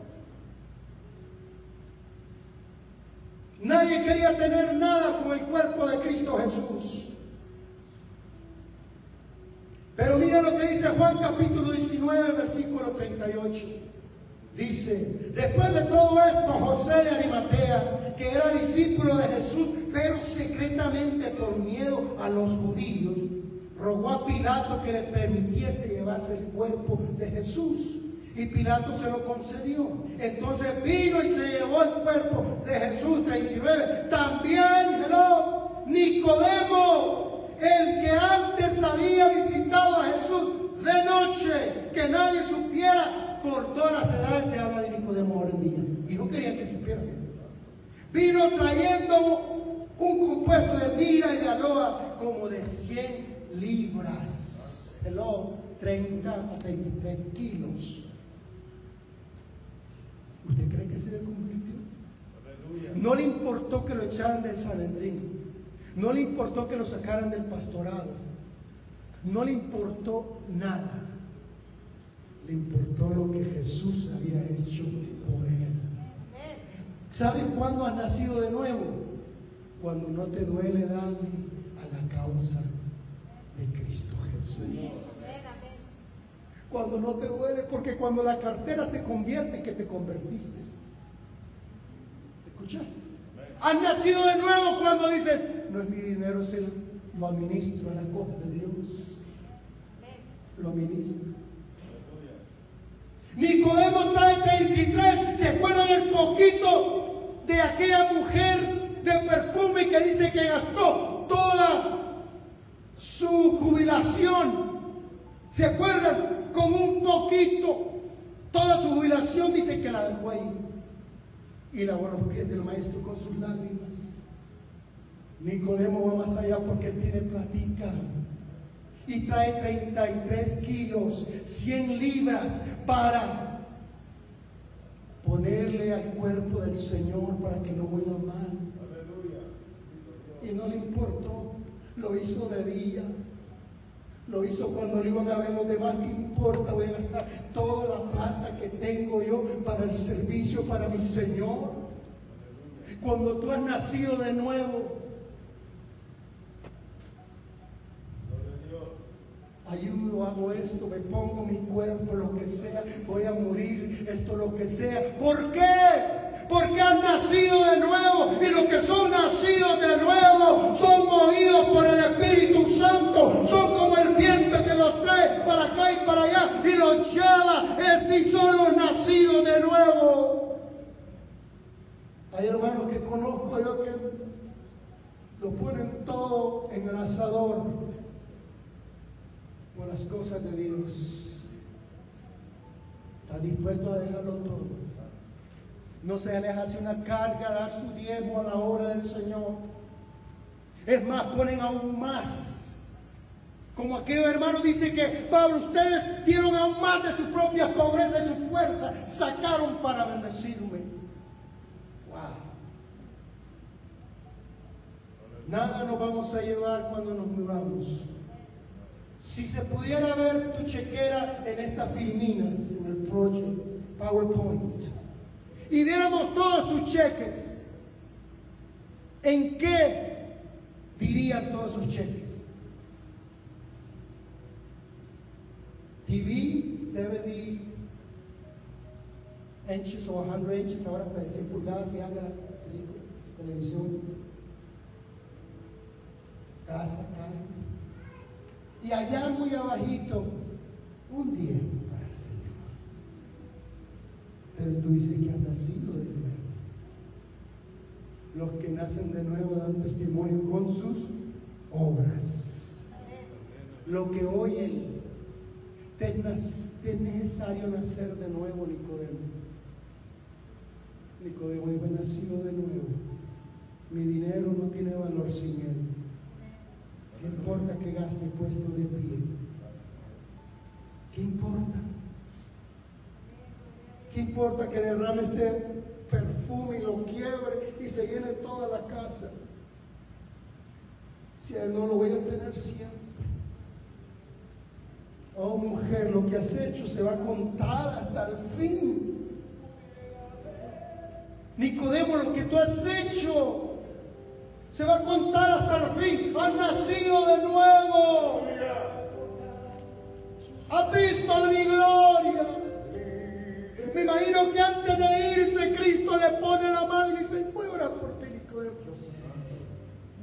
Nadie quería tener nada con el cuerpo de Cristo Jesús. Pero mira lo que dice Juan capítulo 19, versículo 38. Dice, después de todo esto, José de Arimatea, que era discípulo de Jesús, pero secretamente por miedo a los judíos, rogó a Pilato que le permitiese llevarse el cuerpo de Jesús. Y Pilato se lo concedió. Entonces vino y se llevó el cuerpo de Jesús 39. También, hello, Nicodemo, el que antes había visitado a Jesús de noche, que nadie supiera por todas las edades se habla de Nicodemo en día. Y no quería que supieran. Vino trayendo un compuesto de mira y de aloa como de 100 libras. Hello, 30 a 33 kilos. ¿Usted cree que se le convirtió? No le importó que lo echaran del Sanedrín. No le importó que lo sacaran del pastorado. No le importó nada le importó lo que Jesús había hecho por él. ¿Sabes cuándo has nacido de nuevo? Cuando no te duele darle a la causa de Cristo Jesús. Cuando no te duele, porque cuando la cartera se convierte, que te convertiste. ¿Escuchaste? Has nacido de nuevo cuando dices, no es mi dinero, es el, lo administro a la cosa de Dios. Lo administro. Nicodemo trae 33. ¿Se acuerdan el poquito de aquella mujer de perfume que dice que gastó toda su jubilación? ¿Se acuerdan? Con un poquito. Toda su jubilación dice que la dejó ahí. Y lavó los pies del maestro con sus lágrimas. Nicodemo va más allá porque él tiene platica y trae 33 kilos, 100 libras para ponerle al cuerpo del Señor para que no vuelva mal. Y no le importó, lo hizo de día. Lo hizo cuando le iban a ver los demás, ¿qué importa? Voy a gastar toda la plata que tengo yo para el servicio, para mi Señor. Cuando tú has nacido de nuevo, ayudo, hago esto, me pongo mi cuerpo, lo que sea, voy a morir, esto, lo que sea. ¿Por qué? Porque han nacido de nuevo y los que son nacidos de nuevo son movidos por el Espíritu Santo, son como el viento que los trae para acá y para allá y los lleva. Es si son los nacidos de nuevo. Hay hermanos que conozco yo que lo ponen todo en el asador las cosas de Dios. Está dispuesto a dejarlo todo. No se alejarse una carga, dar su diezmo a la obra del Señor. Es más, ponen aún más. Como aquellos hermanos dice que Pablo, ustedes dieron aún más de su propia propia pobreza y su fuerza sacaron para bendecirme. Wow. Nada nos vamos a llevar cuando nos mudamos. Si se pudiera ver tu chequera en estas filminas, en el project PowerPoint, y viéramos todos tus cheques, ¿en qué dirían todos esos cheques? TV, 70 inches o 100 inches, ahora hasta de 100 pulgadas se habla la televisión, casa, carne. Y allá muy abajito, un diezmo para el Señor. Pero tú dices que has nacido de nuevo. Los que nacen de nuevo dan testimonio con sus obras. Lo que oyen es necesario nacer de nuevo, Nicodemo. Nicodemo he nacido de nuevo. Mi dinero no tiene valor sin él. ¿Qué importa que gaste puesto de pie? ¿Qué importa? ¿Qué importa que derrame este perfume y lo quiebre y se llene toda la casa? Si a él no lo voy a tener siempre. Oh mujer, lo que has hecho se va a contar hasta el fin. Nicodemo, lo que tú has hecho se va a contar hasta el fin. Has nacido de nuevo. Has visto mi gloria. Me imagino que antes de irse Cristo le pone la mano y dice, voy a orar por ti, Nicodemo.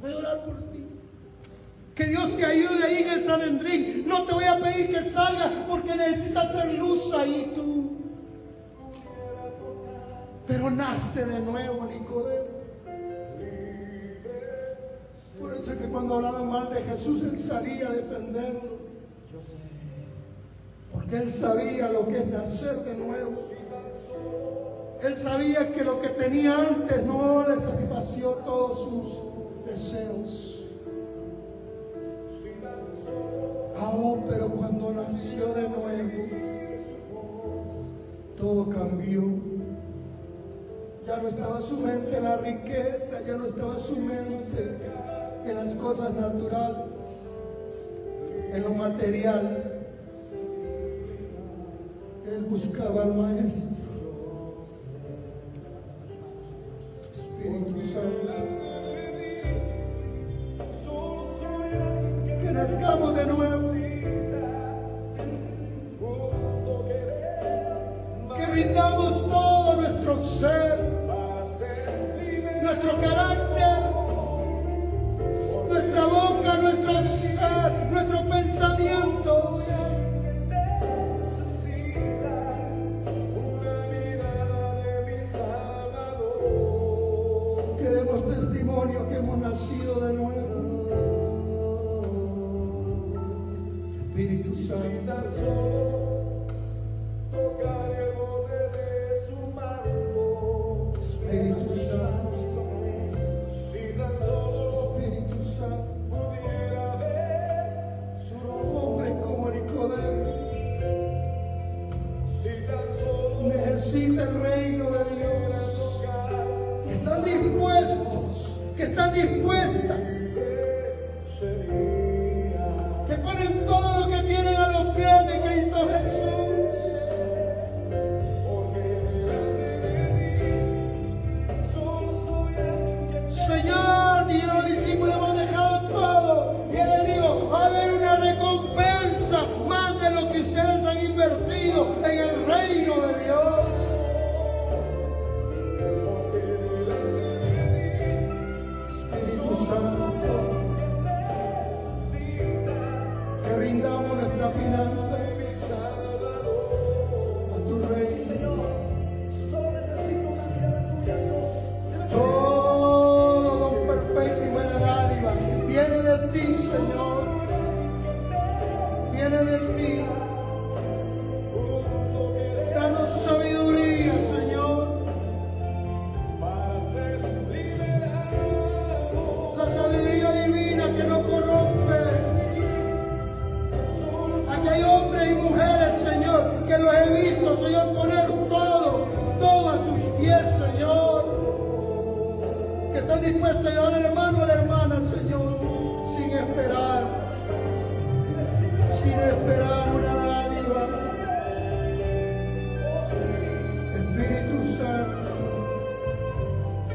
Voy a orar por ti. Que Dios te ayude ahí en el Sanedrín. No te voy a pedir que salgas porque necesitas hacer luz ahí tú. Pero nace de nuevo Nicodemo. Es que cuando hablaban mal de Jesús, él salía a defenderlo. Porque él sabía lo que es nacer de nuevo. Él sabía que lo que tenía antes no le satisfació todos sus deseos. Oh, pero cuando nació de nuevo, todo cambió. Ya no estaba su mente en la riqueza, ya no estaba su mente en las cosas naturales, en lo material. Él buscaba al Maestro. Espíritu Santo. nazcamos de nuevo. Que rindamos todo nuestro ser, nuestro carácter, nuestro ser, nuestro pensamiento. Que demos testimonio que hemos nacido de nuevo. Espíritu Santo.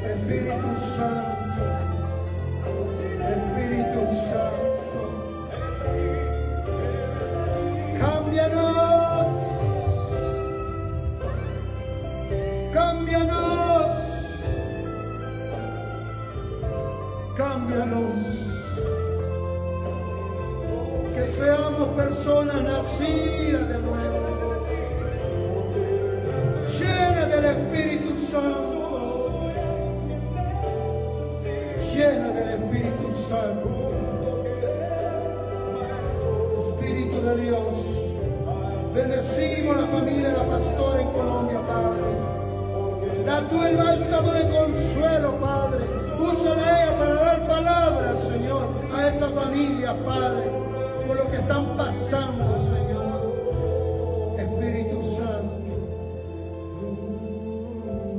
Espíritu Santo, Espíritu Santo, cámbianos, cámbianos, cámbianos, que seamos personas nacidas de nuevo. Espíritu de Dios. Bendecimos la familia de la pastora en Colombia, Padre. Da tú el bálsamo de consuelo, Padre. Úsala ella para dar palabras, Señor, a esa familia, Padre, por lo que están pasando, Señor. Espíritu Santo.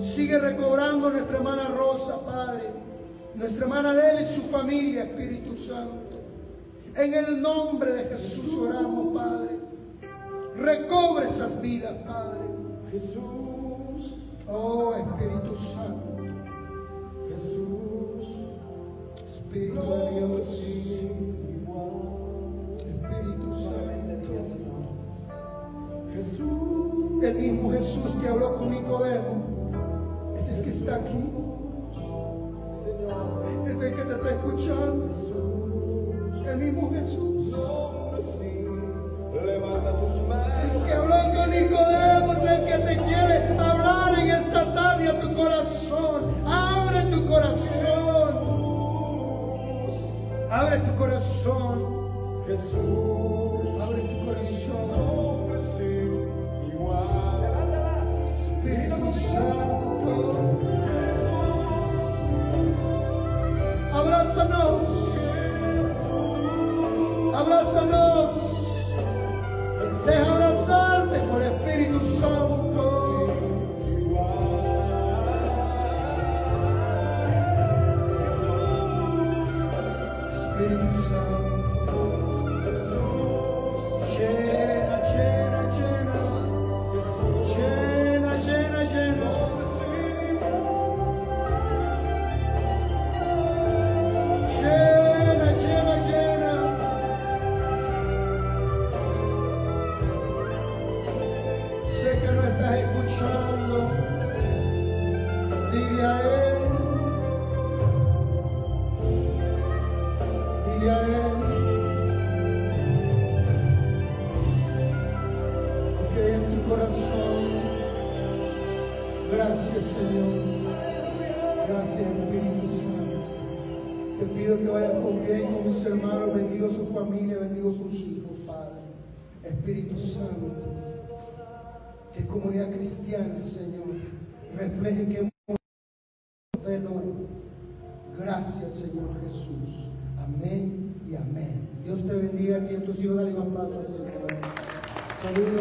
Sigue recobrando nuestra hermana Rosa, Padre. Nuestra hermana Adela y su familia, Espíritu Santo. En el nombre de Jesús oramos, Padre. Recobre esas vidas, Padre. Jesús, Oh, Espíritu Santo. Jesús, Espíritu de Dios. Espíritu Santo. Jesús, El mismo Jesús que habló con Nicodemo es el que está aquí. Señor. Es el que te está escuchando. El mismo Jesús. Levanta tus El manos. que habló con Nicodemo es el que te quiere hablar en esta tarde a tu corazón. Abre tu corazón. Abre tu corazón. Jesús, Abre tu corazón. Que comunidad cristiana, Señor, refleje que hemos de nuevo. Gracias, Señor Jesús. Amén y amén. Dios te bendiga aquí en tus hijos, dale un aplauso al Señor. Saludos